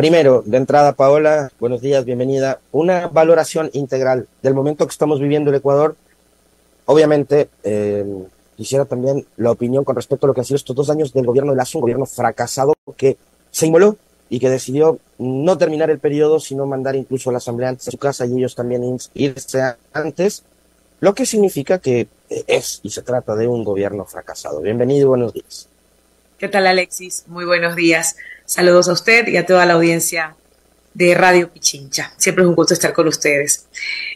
Primero, de entrada, Paola, buenos días, bienvenida. Una valoración integral del momento que estamos viviendo el Ecuador. Obviamente, eh, quisiera también la opinión con respecto a lo que han sido estos dos años del gobierno de Lazo, un gobierno fracasado que se inmoló y que decidió no terminar el periodo, sino mandar incluso a la Asamblea antes a su casa y ellos también irse antes, lo que significa que es y se trata de un gobierno fracasado. Bienvenido buenos días. ¿Qué tal, Alexis? Muy buenos días. Saludos a usted y a toda la audiencia de Radio Pichincha. Siempre es un gusto estar con ustedes.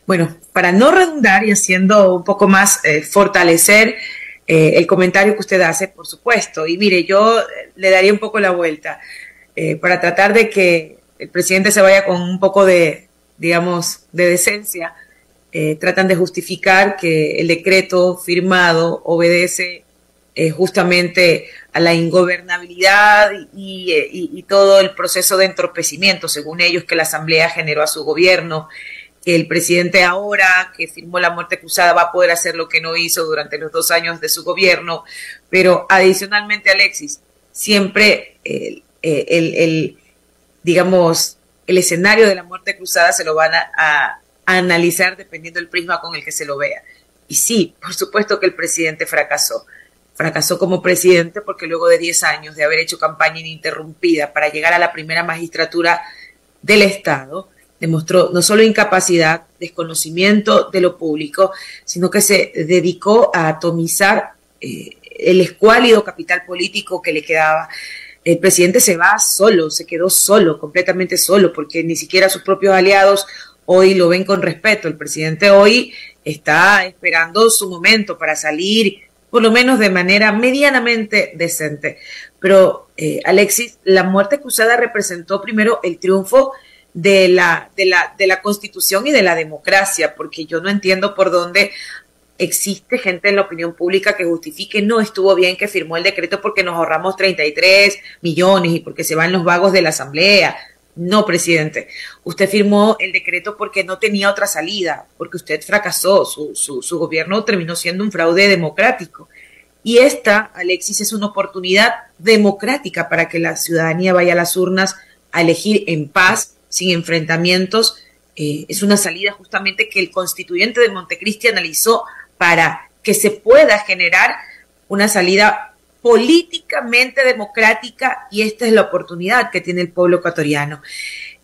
Bueno, para no redundar y haciendo un poco más eh, fortalecer eh, el comentario que usted hace, por supuesto, y mire, yo le daría un poco la vuelta eh, para tratar de que el presidente se vaya con un poco de, digamos, de decencia. tratan de justificar que el decreto firmado obedece justamente a la ingobernabilidad y, todo el proceso de entorpecimiento, según ellos, que la Asamblea generó a su gobierno, que el presidente ahora, que firmó la muerte cruzada, va a poder hacer lo que no hizo durante los dos años de su gobierno. Pero adicionalmente, Alexis, siempre el, digamos, el escenario de la muerte cruzada se lo van a analizar dependiendo del prisma con el que se lo vea. Y sí, por supuesto que el presidente fracasó Fracasó como presidente porque luego de 10 años de haber hecho campaña ininterrumpida para llegar a la primera magistratura del Estado, demostró no solo incapacidad, desconocimiento de lo público, sino que se dedicó a atomizar eh, el escuálido capital político que le quedaba. El presidente se va solo, se quedó solo, completamente solo, porque ni siquiera sus propios aliados hoy lo ven con respeto. El presidente hoy está esperando su momento para salir por lo menos de manera medianamente decente. Pero, eh, Alexis, la muerte cruzada representó primero el triunfo de la, de, la, de la constitución y de la democracia, porque yo no entiendo por dónde existe gente en la opinión pública que justifique no estuvo bien que firmó el decreto porque nos ahorramos 33 millones y porque se van los vagos de la asamblea. No, presidente. Usted firmó el decreto porque no tenía otra salida, porque usted fracasó. Su, su, su, gobierno terminó siendo un fraude democrático. Y esta, Alexis, es una oportunidad democrática para que la ciudadanía vaya a las urnas a elegir en paz, sin enfrentamientos. Eh, es una salida justamente que el constituyente de Montecristi analizó para que se pueda generar una salida políticamente democrática y esta es la oportunidad que tiene el pueblo ecuatoriano.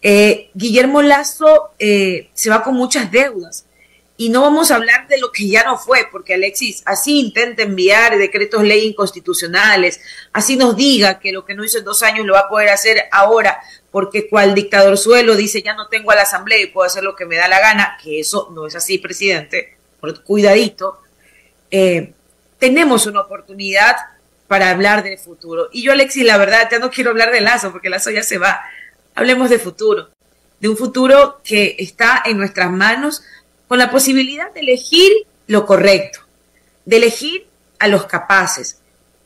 Eh, Guillermo Lazo eh, se va con muchas deudas y no vamos a hablar de lo que ya no fue, porque Alexis así intenta enviar decretos ley inconstitucionales, así nos diga que lo que no hizo en dos años lo va a poder hacer ahora, porque cual dictador suelo dice ya no tengo a la asamblea y puedo hacer lo que me da la gana, que eso no es así, presidente, cuidadito. Eh, tenemos una oportunidad para hablar del futuro. Y yo, Alexis, la verdad, ya no quiero hablar de Lazo, porque Lazo ya se va. Hablemos de futuro, de un futuro que está en nuestras manos con la posibilidad de elegir lo correcto, de elegir a los capaces,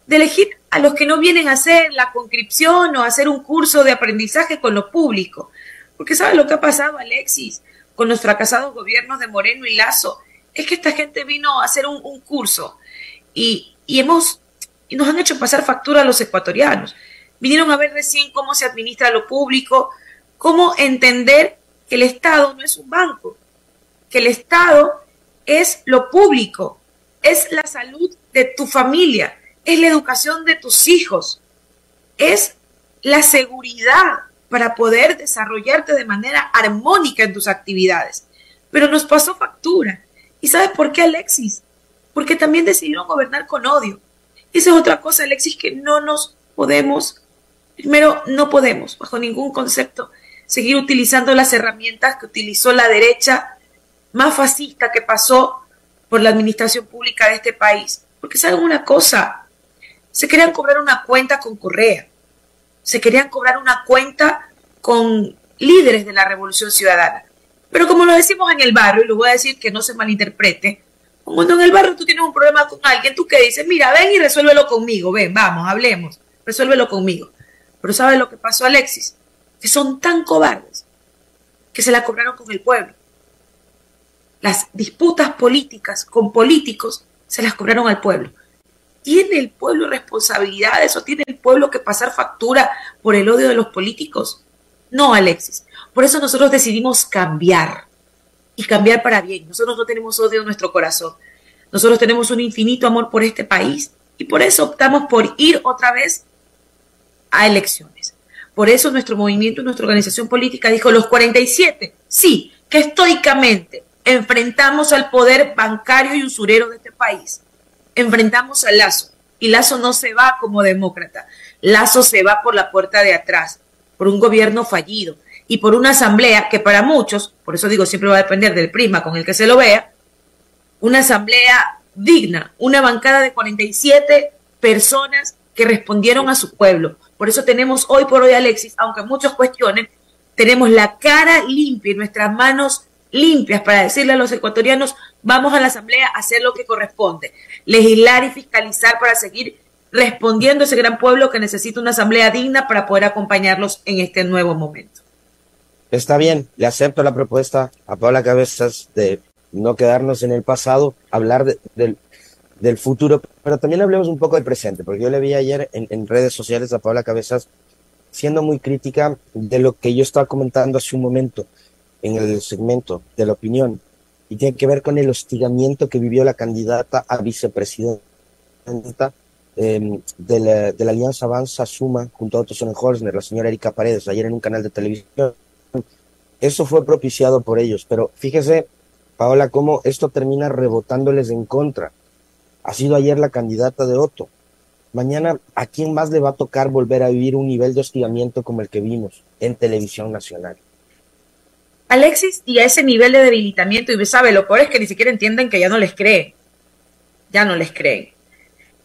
de elegir a los que no vienen a hacer la conscripción o a hacer un curso de aprendizaje con lo público. Porque ¿sabes lo que ha pasado, Alexis, con los fracasados gobiernos de Moreno y Lazo? Es que esta gente vino a hacer un, curso y, y hemos y nos han hecho pasar factura a los ecuatorianos. Vinieron a ver recién cómo se administra lo público, cómo entender que el Estado no es un banco, que el Estado es lo público, es la salud de tu familia, es la educación de tus hijos, es la seguridad para poder desarrollarte de manera armónica en tus actividades. Pero nos pasó factura. ¿Y sabes por qué, Alexis? Porque también decidieron gobernar con odio. Esa es otra cosa, Alexis, que no nos podemos, primero, no podemos, bajo ningún concepto, seguir utilizando las herramientas que utilizó la derecha más fascista que pasó por la administración pública de este país. Porque saben una cosa, se querían cobrar una cuenta con Correa, se querían cobrar una cuenta con líderes de la Revolución Ciudadana. Pero como lo decimos en el barrio, y lo voy a decir que no se malinterprete, cuando en el barrio tú tienes un problema con alguien, tú que dices, mira, ven y resuélvelo conmigo, ven, vamos, hablemos, resuélvelo conmigo. Pero ¿sabes lo que pasó, Alexis? Que son tan cobardes que se la cobraron con el pueblo. Las disputas políticas con políticos se las cobraron al pueblo. ¿Tiene el pueblo responsabilidades o tiene el pueblo que pasar factura por el odio de los políticos? No, Alexis. Por eso nosotros decidimos cambiar y cambiar para bien. Nosotros no tenemos odio en nuestro corazón. Nosotros tenemos un infinito amor por este país y por eso optamos por ir otra vez a elecciones. Por eso nuestro movimiento, nuestra organización política dijo los 47, sí, que estoicamente enfrentamos al poder bancario y usurero de este país. Enfrentamos a Lazo. Y Lazo no se va como demócrata. Lazo se va por la puerta de atrás, por un gobierno fallido y por una asamblea que para muchos, por eso digo siempre va a depender del prisma con el que se lo vea, una asamblea digna, una bancada de 47 personas que respondieron a su pueblo. Por eso tenemos hoy por hoy, Alexis, aunque muchos cuestionen, tenemos la cara limpia y nuestras manos limpias para decirle a los ecuatorianos, vamos a la Asamblea a hacer lo que corresponde, legislar y fiscalizar para seguir respondiendo a ese gran pueblo que necesita una Asamblea digna para poder acompañarlos en este nuevo momento. Está bien, le acepto la propuesta a Paula Cabezas de no quedarnos en el pasado, hablar del, del, futuro, pero también hablemos un poco del presente, porque yo le vi ayer en, en redes sociales a Paula Cabezas siendo muy crítica de lo que yo estaba comentando hace un momento en el segmento de la opinión y tiene que ver con el hostigamiento que vivió la candidata a vicepresidenta em, de, la, Alianza Avanza Suma junto a otros Holzner, la señora Erika Paredes, ayer en un canal de televisión. Eso fue propiciado por ellos, pero fíjese, Paola, cómo esto termina rebotándoles en contra. Ha sido ayer la candidata de Otto. Mañana, ¿a quién más le va a tocar volver a vivir un nivel de hostigamiento como el que vimos en televisión nacional? Alexis, y a ese nivel de debilitamiento, y sabe, lo peor es que ni siquiera entienden que ya no les creen. Ya no les creen.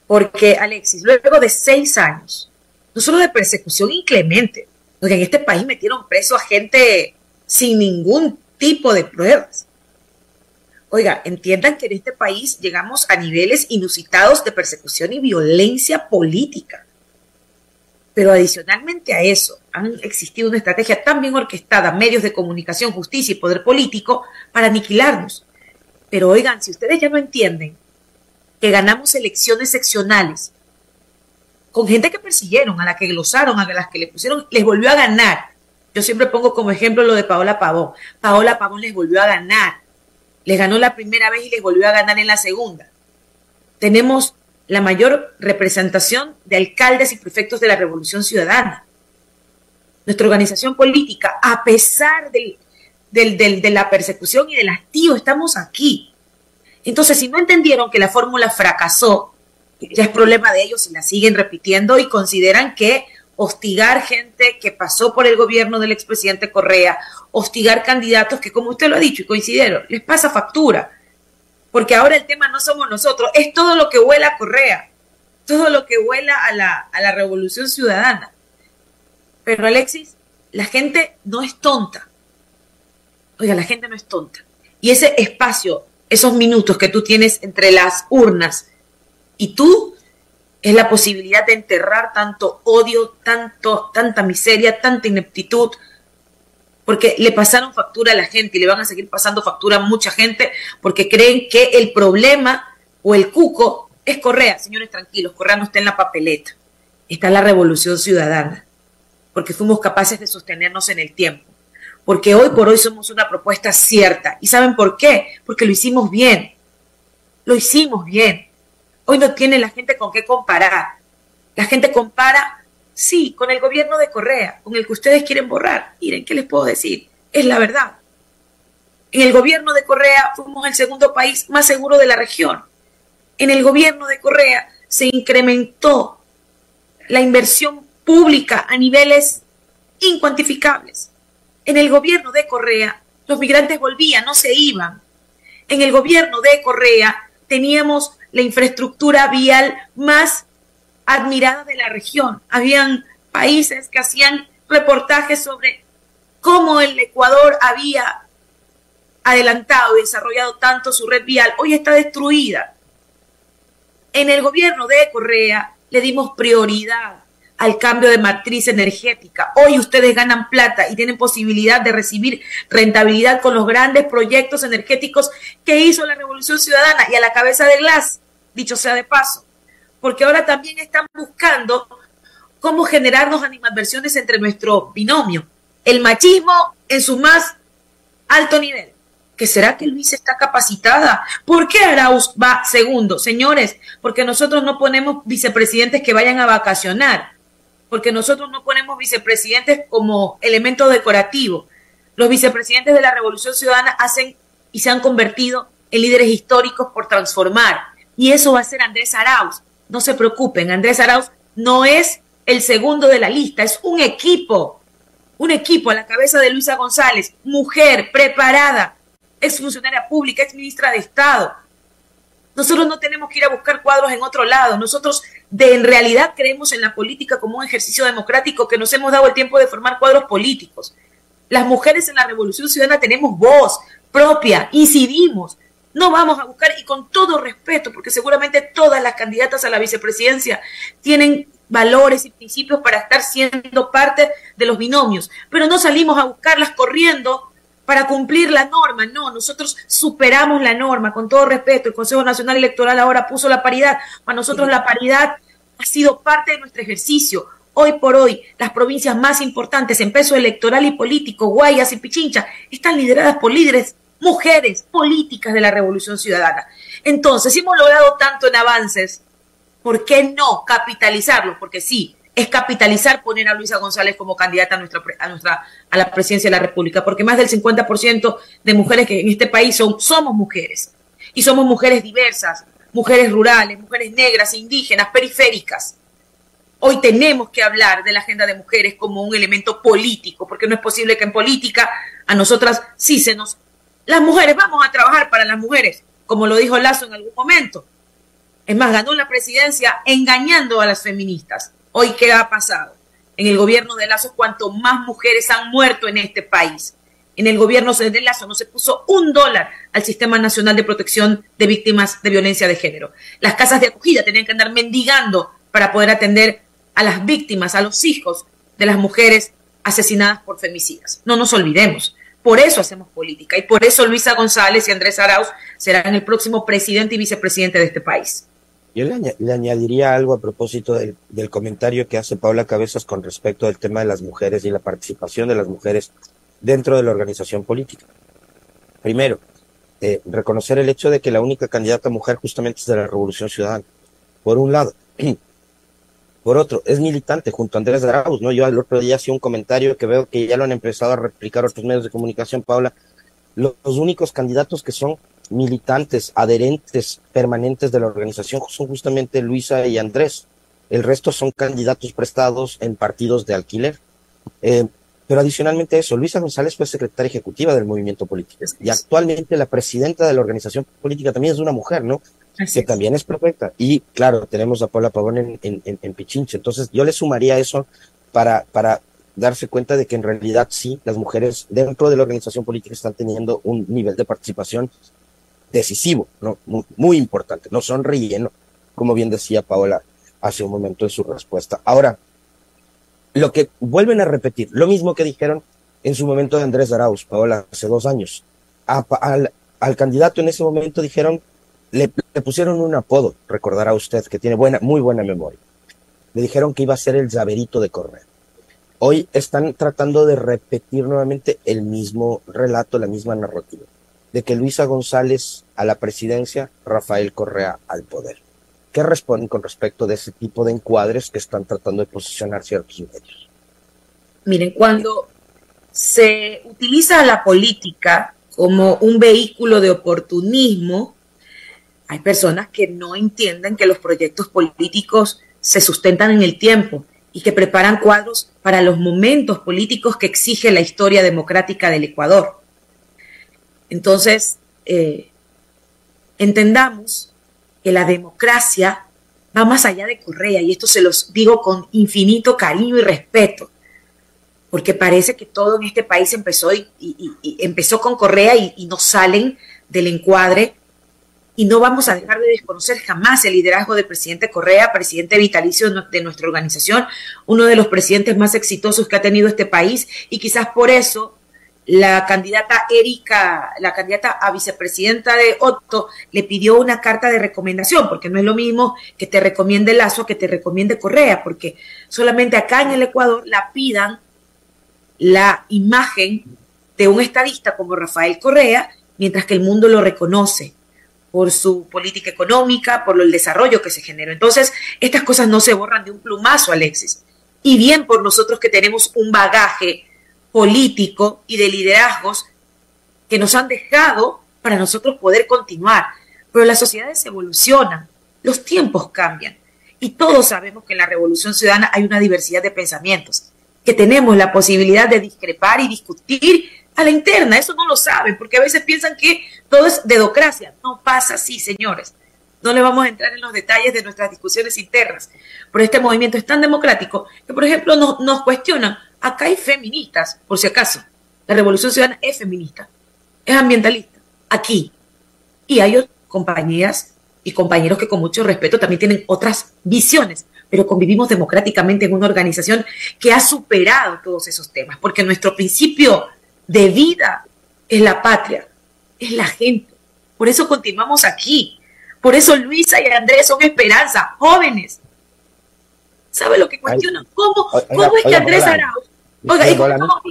Porque, Alexis, luego de seis años, no solo de persecución inclemente, porque en este país metieron preso a gente sin ningún tipo de pruebas. Oiga, entiendan que en este país llegamos a niveles inusitados de persecución y violencia política. Pero adicionalmente a eso, han existido una estrategia tan bien orquestada, medios de comunicación, justicia y poder político, para aniquilarnos. Pero oigan, si ustedes ya no entienden que ganamos elecciones seccionales con gente que persiguieron, a la que glosaron, a las que le pusieron, les volvió a ganar. Yo siempre pongo como ejemplo lo de Paola Pavón. Paola Pavón les volvió a ganar. Les ganó la primera vez y les volvió a ganar en la segunda. Tenemos la mayor representación de alcaldes y prefectos de la Revolución Ciudadana. Nuestra organización política, a pesar de la persecución y del hastío, estamos aquí. Entonces, si no entendieron que la fórmula fracasó, ya es problema de ellos y la siguen repitiendo y consideran que hostigar gente que pasó por el gobierno del expresidente Correa, hostigar candidatos que, como usted lo ha dicho y coincidieron, les pasa factura porque ahora el tema no somos nosotros, es todo lo que huela a Correa, todo lo que huela a la, a la revolución ciudadana. Pero Alexis, la gente no es tonta. Oiga, la gente no es tonta. Y ese espacio, esos minutos que tú tienes entre las urnas y tú, es la posibilidad de enterrar tanto odio, tanto, tanta miseria, tanta ineptitud, porque le pasaron factura a la gente y le van a seguir pasando factura a mucha gente porque creen que el problema o el cuco es Correa. Señores, tranquilos, Correa no está en la papeleta, está la revolución ciudadana, porque fuimos capaces de sostenernos en el tiempo, porque hoy por hoy somos una propuesta cierta. ¿Y saben por qué? Porque lo hicimos bien, lo hicimos bien. Hoy no tiene la gente con qué comparar. La gente compara Sí, con el gobierno de Correa, con el que ustedes quieren borrar. Miren, ¿qué les puedo decir? Es la verdad. En el gobierno de Correa fuimos el segundo país más seguro de la región. En el gobierno de Correa se incrementó la inversión pública a niveles incuantificables. En el gobierno de Correa los migrantes volvían, no se iban. En el gobierno de Correa teníamos la infraestructura vial más admirada de la región. Habían países que hacían reportajes sobre cómo el Ecuador había adelantado y desarrollado tanto su red vial. Hoy está destruida. En el gobierno de Correa le dimos prioridad al cambio de matriz energética. Hoy ustedes ganan plata y tienen posibilidad de recibir rentabilidad con los grandes proyectos energéticos que hizo la Revolución Ciudadana y a la cabeza de Glass, dicho sea de paso porque ahora también están buscando cómo generarnos animadversiones entre nuestro binomio, el machismo en su más alto nivel. ¿Que será que Luisa está capacitada? ¿Por qué Arauz va segundo? Señores, porque nosotros no ponemos vicepresidentes que vayan a vacacionar, porque nosotros no ponemos vicepresidentes como elemento decorativo. Los vicepresidentes de la Revolución Ciudadana hacen y se han convertido en líderes históricos por transformar. Y eso va a ser Andrés Arauz. No se preocupen, Andrés Arauz no es el segundo de la lista, es un equipo, un equipo a la cabeza de Luisa González, mujer preparada, es funcionaria pública, es ministra de Estado. Nosotros no tenemos que ir a buscar cuadros en otro lado. Nosotros de en realidad creemos en la política como un ejercicio democrático que nos hemos dado el tiempo de formar cuadros políticos. Las mujeres en la Revolución Ciudadana tenemos voz propia, incidimos. No vamos a buscar, y con todo respeto, porque seguramente todas las candidatas a la vicepresidencia tienen valores y principios para estar siendo parte de los binomios, pero no salimos a buscarlas corriendo para cumplir la norma. No, nosotros superamos la norma, con todo respeto. El Consejo Nacional Electoral ahora puso la paridad. Para nosotros la paridad ha sido parte de nuestro ejercicio. Hoy por hoy, las provincias más importantes en peso electoral y político, Guayas y Pichincha, están lideradas por líderes, mujeres políticas de la Revolución Ciudadana. Entonces, si hemos logrado tanto en avances, ¿por qué no capitalizarlo? Porque sí, es capitalizar poner a Luisa González como candidata a nuestra, a nuestra a la presidencia de la República, porque más del 50% de mujeres que en este país son, somos mujeres y somos mujeres diversas, mujeres rurales, mujeres negras, indígenas, periféricas. Hoy tenemos que hablar de la agenda de mujeres como un elemento político, porque no es posible que en política a nosotras sí se nos... Las mujeres, vamos a trabajar para las mujeres, como lo dijo Lazo en algún momento. Es más, ganó la presidencia engañando a las feministas. Hoy, ¿qué ha pasado? En el gobierno de Lazo, cuanto más mujeres han muerto en este país. En el gobierno de Lazo no se puso un dólar al Sistema Nacional de Protección de Víctimas de Violencia de Género. Las casas de acogida tenían que andar mendigando para poder atender a las víctimas, a los hijos de las mujeres asesinadas por femicidas. No nos olvidemos. Por eso hacemos política y por eso Luisa González y Andrés Arauz serán el próximo presidente y vicepresidente de este país. Yo le, añadiría algo a propósito del, comentario que hace Paula Cabezas con respecto al tema de las mujeres y la participación de las mujeres dentro de la organización política. Primero, eh, reconocer el hecho de que la única candidata mujer justamente es de la Revolución Ciudadana. Por un lado. Por otro, es militante junto a Andrés Arauz, ¿no? Yo el otro día hacía un comentario que veo que ya lo han empezado a replicar otros medios de comunicación, Paula. los únicos candidatos que son militantes, adherentes permanentes de la organización son justamente Luisa y Andrés. El resto son candidatos prestados en partidos de alquiler. Eh, pero adicionalmente eso, Luisa González fue secretaria ejecutiva del movimiento político y actualmente la presidenta de la organización política también es una mujer, ¿no? Que también es perfecta. Y claro, tenemos a Paula Pavón en, en, en, Pichinche. Entonces yo le sumaría eso para, para darse cuenta de que en realidad sí, las mujeres dentro de la organización política están teniendo un nivel de participación decisivo, ¿no? Muy, importante, no son relleno, como bien decía Paola hace un momento en su respuesta. Ahora, lo que vuelven a repetir, lo mismo que dijeron en su momento de Andrés Arauz, Paola, hace dos años. al, al, candidato en ese momento dijeron, le, le, pusieron un apodo, recordará usted, que tiene buena, muy buena memoria. Le dijeron que iba a ser el llaverito de Correa. Hoy están tratando de repetir nuevamente el mismo relato, la misma narrativa de que Luisa González a la presidencia, Rafael Correa al poder. ¿Qué responden con respecto de ese tipo de encuadres que están tratando de posicionar ciertos medios? Miren, cuando se utiliza la política como un vehículo de oportunismo, hay personas que no entienden que los proyectos políticos se sustentan en el tiempo y que preparan cuadros para los momentos políticos que exige la historia democrática del Ecuador. Entonces, eh, entendamos que la democracia va más allá de Correa, y esto se los digo con infinito cariño y respeto, porque parece que todo en este país empezó, y, empezó con Correa y, y no salen del encuadre y no vamos a dejar de desconocer jamás el liderazgo del presidente Correa, presidente vitalicio de nuestra organización, uno de los presidentes más exitosos que ha tenido este país y quizás por eso la candidata Erika, la candidata a vicepresidenta de Otto, le pidió una carta de recomendación, porque no es lo mismo que te recomiende Lazo que te recomiende Correa, porque solamente acá en el Ecuador la pidan la imagen de un estadista como Rafael Correa, mientras que el mundo lo reconoce por su política económica, por el desarrollo que se generó. Entonces, estas cosas no se borran de un plumazo, Alexis. Y bien por nosotros que tenemos un bagaje político y de liderazgos que nos han dejado para nosotros poder continuar. Pero las sociedades evolucionan, los tiempos cambian y todos sabemos que en la revolución ciudadana hay una diversidad de pensamientos, que tenemos la posibilidad de discrepar y discutir a la interna. Eso no lo saben porque a veces piensan que todo es dedocracia. No pasa así, señores. No le vamos a entrar en los detalles de nuestras discusiones internas, pero este movimiento es tan democrático que, por ejemplo, nos, nos cuestionan. Acá hay feministas, por si acaso. La Revolución Ciudadana es feminista, es ambientalista, aquí. Y hay compañías y compañeros que con mucho respeto también tienen otras visiones, pero convivimos democráticamente en una organización que ha superado todos esos temas, porque nuestro principio de vida es la patria, es la gente. Por eso continuamos aquí. Por eso Luisa y Andrés son esperanza, jóvenes. ¿Sabe lo que cuestionan? ¿Cómo, ¿cómo es que Andrés Arauz? Oiga, ¿y cómo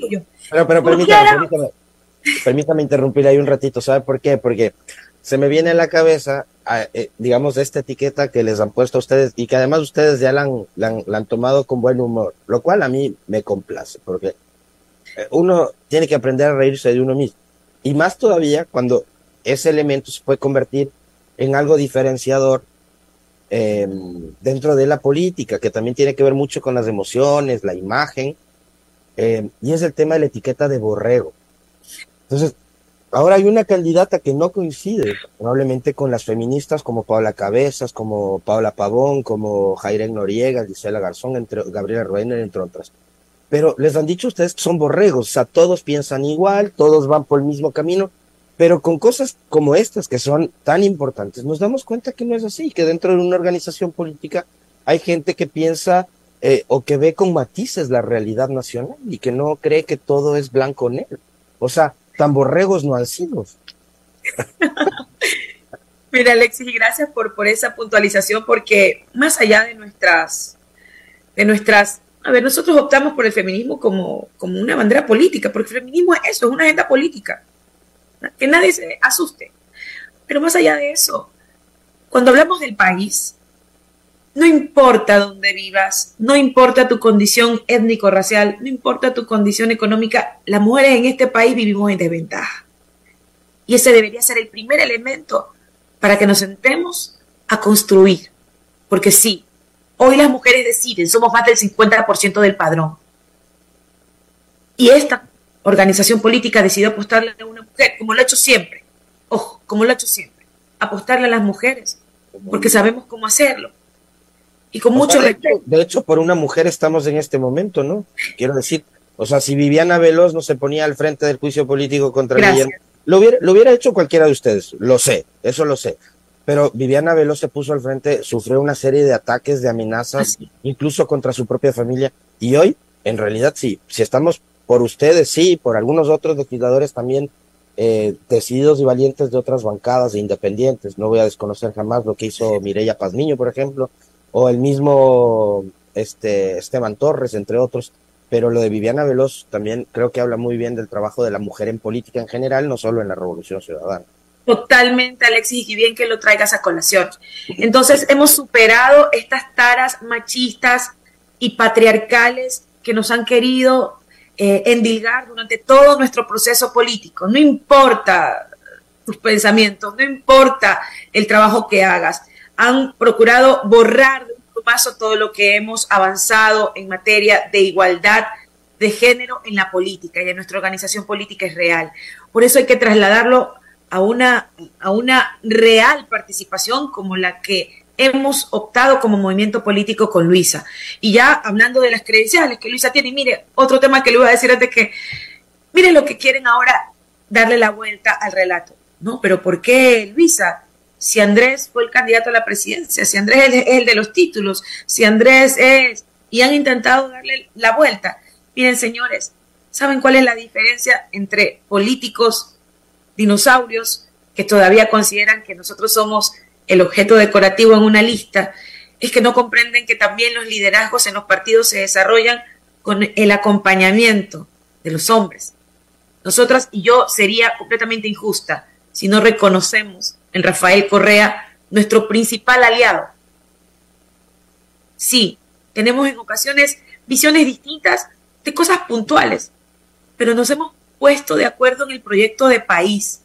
Pero, pero permítame, permítame, permítame interrumpir ahí un ratito. ¿Sabe por qué? Porque se me viene a la cabeza, eh, digamos, esta etiqueta que les han puesto a ustedes y que además ustedes ya la han, la han, tomado con buen humor, lo cual a mí me complace, porque eh, uno tiene que aprender a reírse de uno mismo. Y más todavía cuando ese elemento se puede convertir en algo diferenciador em, dentro de la política, que también tiene que ver mucho con las emociones, la imagen, em, y es el tema de la etiqueta de borrego. Entonces, ahora hay una candidata que no coincide probablemente con las feministas como Paula Cabezas, como Paula Pavón, como Jairén Noriega, Gisela Garzón, entre, Gabriela Ruener, entre otras. Pero les han dicho ustedes que son borregos, o sea, todos piensan igual, todos van por el mismo camino, pero con cosas como estas que son tan importantes, nos damos cuenta que no es así, que dentro de una organización política hay gente que piensa eh, o que ve con matices la realidad nacional y que no cree que todo es blanco negro. O sea, tan borregos no han sido. Mira, Alexis, y gracias por, por esa puntualización, porque más allá de nuestras, de nuestras, a ver, nosotros optamos por el feminismo como, como una bandera política, porque el feminismo es eso, es una agenda política. Que nadie se asuste. Pero más allá de eso, cuando hablamos del país, no importa dónde vivas, no importa tu condición étnico-racial, no importa tu condición económica, las mujeres en este país vivimos en desventaja. Y ese debería ser el primer elemento para que nos sentemos a construir. Porque sí, hoy las mujeres deciden, somos más del 50% del padrón. Y esta organización política decidió apostarle a una mujer, como lo ha hecho siempre. Ojo, como lo ha hecho siempre. Apostarle a las mujeres, porque sabemos cómo hacerlo. Y con mucho respeto. De hecho, por una mujer estamos en este momento, ¿no? Quiero decir, o sea, si Viviana Veloz no se ponía al frente del juicio político contra Guillermo, lo hubiera, lo hubiera hecho cualquiera de ustedes, lo sé, eso lo sé. Pero Viviana Veloz se puso al frente, sufrió una serie de ataques, de amenazas, incluso contra su propia familia. Y hoy, en realidad, sí, si estamos por ustedes, sí, por algunos otros legisladores también eh, decididos y valientes de otras bancadas e independientes. No voy a desconocer jamás lo que hizo Mireya Pazmiño, por ejemplo, o el mismo este, Esteban Torres, entre otros. Pero lo de Viviana Veloz también creo que habla muy bien del trabajo de la mujer en política en general, no solo en la Revolución Ciudadana. Totalmente, Alexis, y bien que lo traigas a colación. Entonces, hemos superado estas taras machistas y patriarcales que nos han querido eh, endilgar durante todo nuestro proceso político. No importa tus pensamientos, no importa el trabajo que hagas han procurado borrar de un paso todo lo que hemos avanzado en materia de igualdad de género en la política y en nuestra organización política es real. Por eso hay que trasladarlo a una, a una real participación como la que hemos optado como movimiento político con Luisa. Y ya hablando de las credenciales que Luisa tiene, mire, otro tema que le voy a decir antes que, miren lo que quieren ahora darle la vuelta al relato. No, pero ¿por qué Luisa? si Andrés fue el candidato a la presidencia, si Andrés es el de los títulos, si Andrés es... Y han intentado darle la vuelta. Miren, señores, ¿saben cuál es la diferencia entre políticos dinosaurios que todavía consideran que nosotros somos el objeto decorativo en una lista? Es que no comprenden que también los liderazgos en los partidos se desarrollan con el acompañamiento de los hombres. Nosotras y yo sería completamente injusta si no reconocemos en Rafael Correa nuestro principal aliado. Sí, tenemos en ocasiones visiones distintas de cosas puntuales, pero nos hemos puesto de acuerdo en el proyecto de país.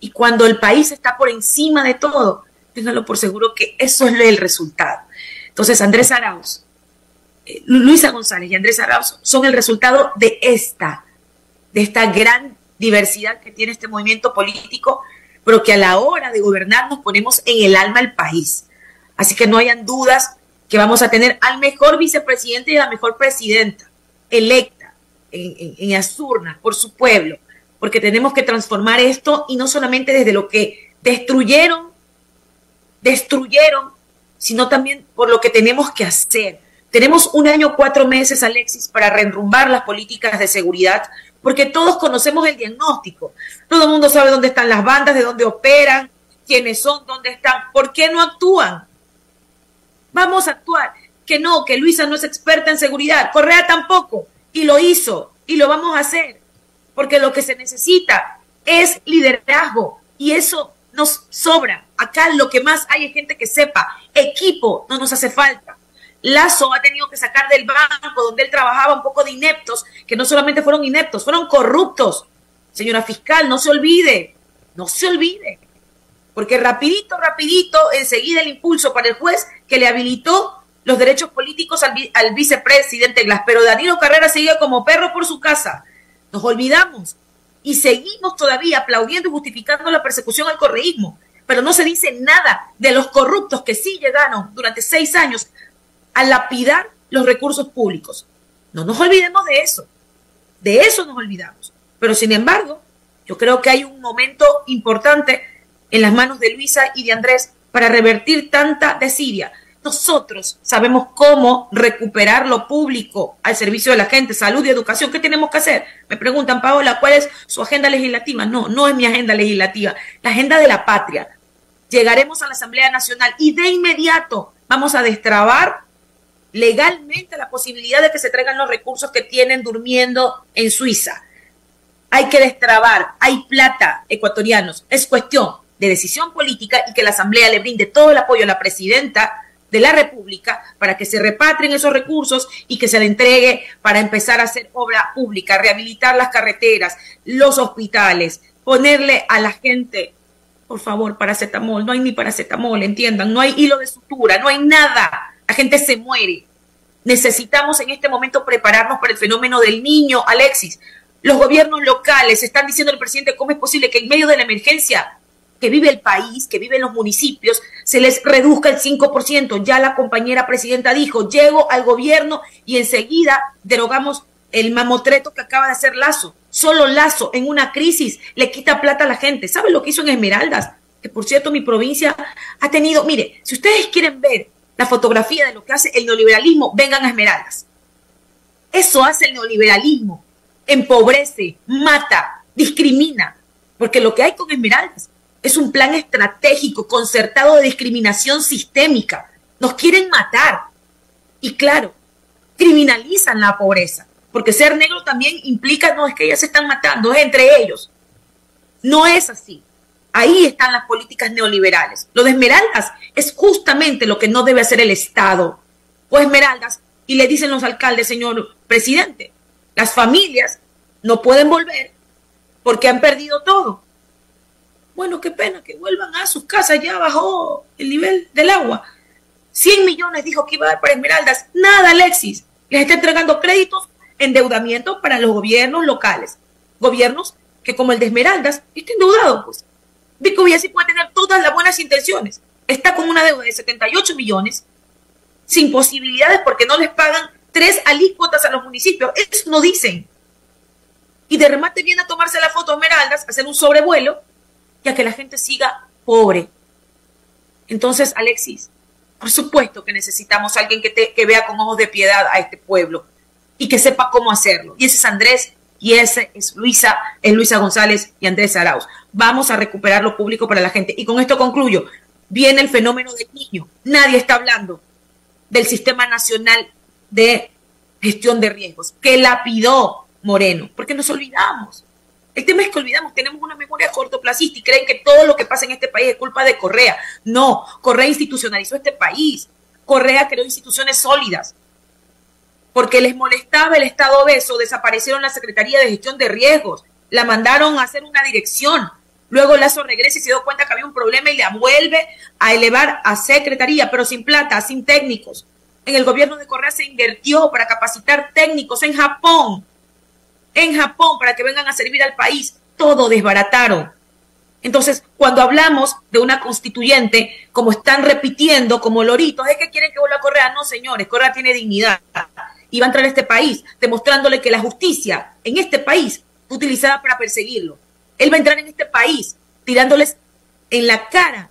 Y cuando el país está por encima de todo, ténganlo por seguro que eso es el resultado. Entonces, Andrés Arauz, eh, Luisa González y Andrés Arauz son el resultado de esta, de esta gran diversidad que tiene este movimiento político, pero que a la hora de gobernar nos ponemos en el alma al país. Así que no hayan dudas que vamos a tener al mejor vicepresidente y a la mejor presidenta electa en, en, Azurna por su pueblo, porque tenemos que transformar esto y no solamente desde lo que destruyeron, destruyeron, sino también por lo que tenemos que hacer. Tenemos un año, cuatro meses, Alexis, para reenrumbar las políticas de seguridad, porque todos conocemos el diagnóstico. Todo el mundo sabe dónde están las bandas, de dónde operan, quiénes son, dónde están, por qué no actúan. Vamos a actuar. Que no, que Luisa no es experta en seguridad, Correa tampoco, y lo hizo, y lo vamos a hacer, porque lo que se necesita es liderazgo, y eso nos sobra. Acá lo que más hay es gente que sepa, equipo no nos hace falta. Lazo ha tenido que sacar del banco donde él trabajaba un poco de ineptos, que no solamente fueron ineptos, fueron corruptos. Señora fiscal, no se olvide, no se olvide. Porque rapidito, rapidito, enseguida el impulso para el juez que le habilitó los derechos políticos al, vicepresidente Glass. Pero Danilo Carrera sigue como perro por su casa. Nos olvidamos y seguimos todavía aplaudiendo y justificando la persecución al correísmo. Pero no se dice nada de los corruptos que sí llegaron durante seis años a lapidar los recursos públicos. No nos olvidemos de eso. De eso nos olvidamos. Pero sin embargo, yo creo que hay un momento importante en las manos de Luisa y de Andrés para revertir tanta desidia. Nosotros sabemos cómo recuperar lo público al servicio de la gente, salud y educación. ¿Qué tenemos que hacer? Me preguntan, Paola, ¿cuál es su agenda legislativa? No, no es mi agenda legislativa, la agenda de la patria. Llegaremos a la Asamblea Nacional y de inmediato vamos a destrabar legalmente la posibilidad de que se traigan los recursos que tienen durmiendo en Suiza. Hay que destrabar, hay plata, ecuatorianos. Es cuestión de decisión política y que la Asamblea le brinde todo el apoyo a la presidenta de la República para que se repatrien esos recursos y que se le entregue para empezar a hacer obra pública, rehabilitar las carreteras, los hospitales, ponerle a la gente, por favor, paracetamol, no hay ni paracetamol, entiendan, no hay hilo de sutura, no hay nada, la gente se muere. Necesitamos en este momento prepararnos para el fenómeno del niño, Alexis. Los gobiernos locales están diciendo al presidente cómo es posible que en medio de la emergencia que vive el país, que viven los municipios, se les reduzca el 5%. Ya la compañera presidenta dijo, llego al gobierno y enseguida derogamos el mamotreto que acaba de hacer Lazo. Solo Lazo en una crisis le quita plata a la gente. ¿Saben lo que hizo en Esmeraldas? Que por cierto mi provincia ha tenido, mire, si ustedes quieren ver la fotografía de lo que hace el neoliberalismo, vengan a Esmeraldas. Eso hace el neoliberalismo. Empobrece, mata, discrimina. Porque lo que hay con Esmeraldas es un plan estratégico, concertado de discriminación sistémica. Nos quieren matar. Y claro, criminalizan la pobreza. Porque ser negro también implica, no es que ellas se están matando, es entre ellos. No es así. Ahí están las políticas neoliberales. Lo de Esmeraldas es justamente lo que no debe hacer el Estado. O Esmeraldas, y le dicen los alcaldes, señor presidente, las familias no pueden volver porque han perdido todo. Bueno, qué pena que vuelvan a sus casas, ya bajó el nivel del agua. 100 millones dijo que iba a dar para Esmeraldas. Nada, Alexis. Les está entregando créditos, endeudamiento para los gobiernos locales. Gobiernos que como el de Esmeraldas, está endeudado, pues. Vico sí puede tener todas las buenas intenciones. Está con una deuda de 78 millones, sin posibilidades porque no les pagan tres alícuotas a los municipios. Eso no dicen. Y de remate viene a tomarse la foto Esmeraldas, hacer un sobrevuelo y a que la gente siga pobre. Entonces, Alexis, por supuesto que necesitamos a alguien que, te, que vea con ojos de piedad a este pueblo y que sepa cómo hacerlo. Y ese es Andrés y ese es Luisa, es Luisa González y Andrés Arauz. Vamos a recuperar lo público para la gente. Y con esto concluyo. Viene el fenómeno del niño. Nadie está hablando del Sistema Nacional de Gestión de Riesgos, que lapidó, Moreno, porque nos olvidamos. El tema es que olvidamos, tenemos una memoria cortoplacista y creen que todo lo que pasa en este país es culpa de Correa. No, Correa institucionalizó este país. Correa creó instituciones sólidas. Porque les molestaba el Estado obeso, desaparecieron la Secretaría de Gestión de Riesgos, la mandaron a hacer una dirección. Luego Lazo regresa y se dio cuenta que había un problema y la vuelve a elevar a Secretaría, pero sin plata, sin técnicos. En el gobierno de Correa se invirtió para capacitar técnicos en Japón en Japón para que vengan a servir al país. Todo desbarataron. Entonces, cuando hablamos de una constituyente, como están repitiendo, como loritos, es que quieren que vuelva a Correa. No, señores, Correa tiene dignidad y va a entrar a este país, demostrándole que la justicia en este país fue utilizada para perseguirlo. Él va a entrar en este país tirándoles en la cara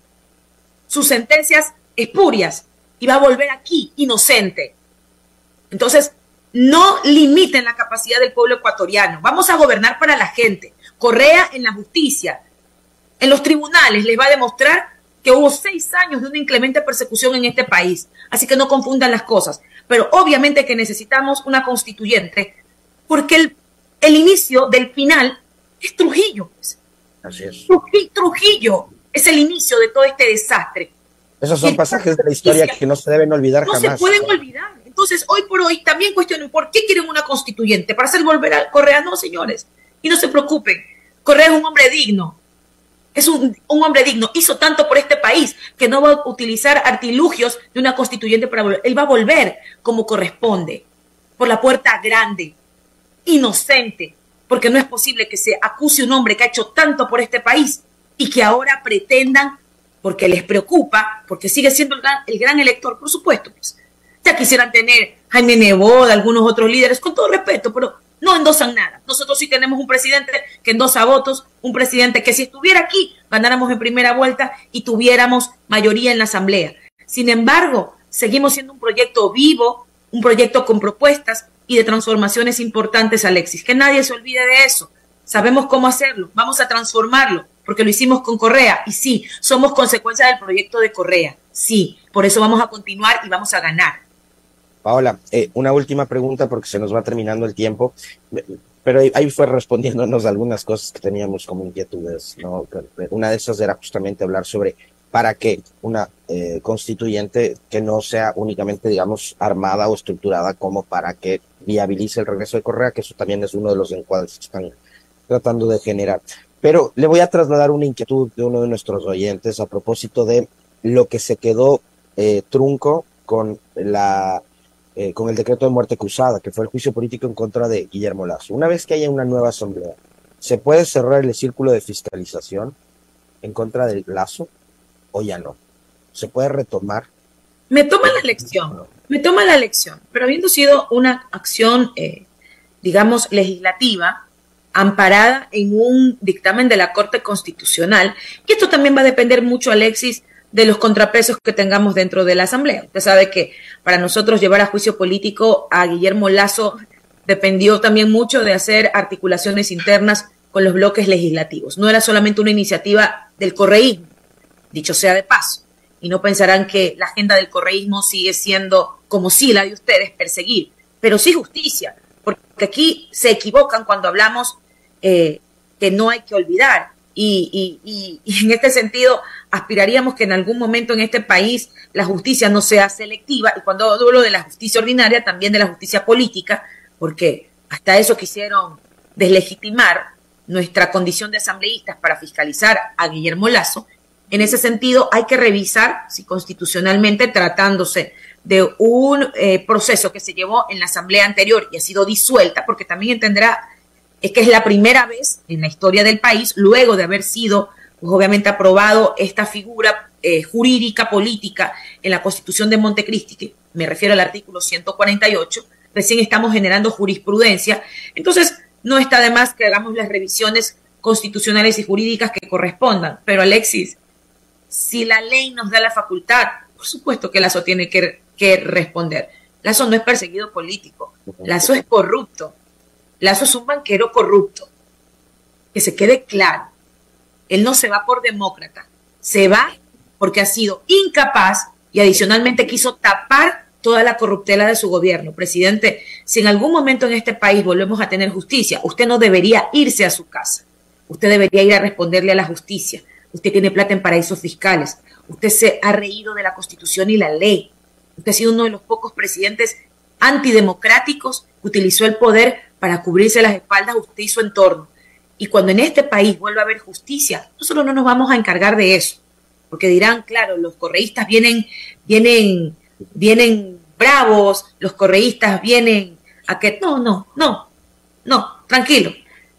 sus sentencias espurias y va a volver aquí inocente. Entonces, no limiten la capacidad del pueblo ecuatoriano. Vamos a gobernar para la gente. Correa en la justicia, en los tribunales, les va a demostrar que hubo seis años de una inclemente persecución en este país. Así que no confundan las cosas. Pero obviamente que necesitamos una constituyente, porque el, el inicio del final es Trujillo. Pues. Así es. Trujillo es el inicio de todo este desastre. Esos son pasajes de la historia que no se deben olvidar jamás. No se pueden olvidar. Entonces, hoy por hoy también cuestionen por qué quieren una constituyente, para hacer volver a Correa. No, señores, y no se preocupen. Correa es un hombre digno, es un, hombre digno, hizo tanto por este país que no va a utilizar artilugios de una constituyente para volver. Él va a volver como corresponde, por la puerta grande, inocente, porque no es posible que se acuse un hombre que ha hecho tanto por este país y que ahora pretendan, porque les preocupa, porque sigue siendo el gran, el gran elector, por supuesto, pues, quisieran tener Jaime Neboda, algunos otros líderes, con todo respeto, pero no endosan nada. Nosotros sí tenemos un presidente que endosa votos, un presidente que si estuviera aquí ganáramos en primera vuelta y tuviéramos mayoría en la Asamblea. Sin embargo, seguimos siendo un proyecto vivo, un proyecto con propuestas y de transformaciones importantes, Alexis. Que nadie se olvide de eso. Sabemos cómo hacerlo, vamos a transformarlo, porque lo hicimos con Correa. Y sí, somos consecuencia del proyecto de Correa. Sí, por eso vamos a continuar y vamos a ganar. Paola, eh, una última pregunta porque se nos va terminando el tiempo, pero ahí fue respondiéndonos algunas cosas que teníamos como inquietudes. ¿no? Una de esas era justamente hablar sobre para qué una eh, constituyente que no sea únicamente, digamos, armada o estructurada como para que viabilice el regreso de Correa, que eso también es uno de los encuadres que están tratando de generar. Pero le voy a trasladar una inquietud de uno de nuestros oyentes a propósito de lo que se quedó eh, trunco con la eh, con el decreto de muerte cruzada, que fue el juicio político en contra de Guillermo Lazo. Una vez que haya una nueva asamblea, ¿se puede cerrar el círculo de fiscalización en contra del Lazo o ya no? ¿Se puede retomar? Me toma la elección, me toma la elección, pero habiendo sido una acción, eh, digamos, legislativa, amparada en un dictamen de la Corte Constitucional, y esto también va a depender mucho, Alexis, de los contrapesos que tengamos dentro de la Asamblea. Usted sabe que para nosotros llevar a juicio político a Guillermo Lazo dependió también mucho de hacer articulaciones internas con los bloques legislativos. No era solamente una iniciativa del correísmo, dicho sea de paso. Y no pensarán que la agenda del correísmo sigue siendo, como sí la de ustedes, perseguir, pero sí justicia, porque aquí se equivocan cuando hablamos eh, que no hay que olvidar y, y, y, en este sentido aspiraríamos que en algún momento en este país la justicia no sea selectiva y cuando hablo de la justicia ordinaria también de la justicia política, porque hasta eso quisieron deslegitimar nuestra condición de asambleístas para fiscalizar a Guillermo Lazo. En ese sentido, hay que revisar si constitucionalmente, tratándose de un eh, proceso que se llevó en la asamblea anterior y ha sido disuelta, porque también entenderá es que es la primera vez en la historia del país, luego de haber sido, pues, obviamente, aprobado esta figura eh, jurídica, política en la Constitución de Montecristi, que me refiero al artículo 148, recién estamos generando jurisprudencia. Entonces, no está de más que hagamos las revisiones constitucionales y jurídicas que correspondan. Pero, Alexis, si la ley nos da la facultad, por supuesto que Lazo tiene que, que responder. Lazo no es perseguido político, Lazo es corrupto Lazo es un banquero corrupto. Que se quede claro. Él no se va por demócrata. Se va porque ha sido incapaz y adicionalmente quiso tapar toda la corruptela de su gobierno. Presidente, si en algún momento en este país volvemos a tener justicia, usted no debería irse a su casa. Usted debería ir a responderle a la justicia. Usted tiene plata en paraísos fiscales. Usted se ha reído de la Constitución y la ley. Usted ha sido uno de los pocos presidentes antidemocráticos que utilizó el poder para cubrirse las espaldas usted y su entorno. Y cuando en este país vuelva a haber justicia, nosotros no nos vamos a encargar de eso. Porque dirán, claro, los correístas vienen, vienen, vienen bravos, los correístas vienen a que. No, no, no, no, tranquilo.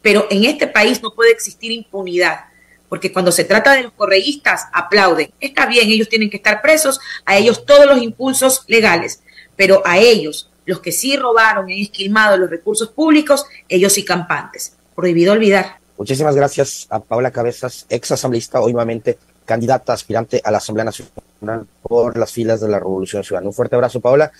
Pero en este país no puede existir impunidad porque cuando se trata de los correístas aplauden. Está bien, ellos tienen que estar presos, a ellos todos los impulsos legales, pero a ellos, los que sí robaron y han esquilmado los recursos públicos, ellos sí campantes. Prohibido olvidar. Muchísimas gracias a Paula Cabezas, ex asambleísta, hoy nuevamente candidata aspirante a la Asamblea Nacional por las filas de la Revolución Ciudadana. Un fuerte abrazo, Paula,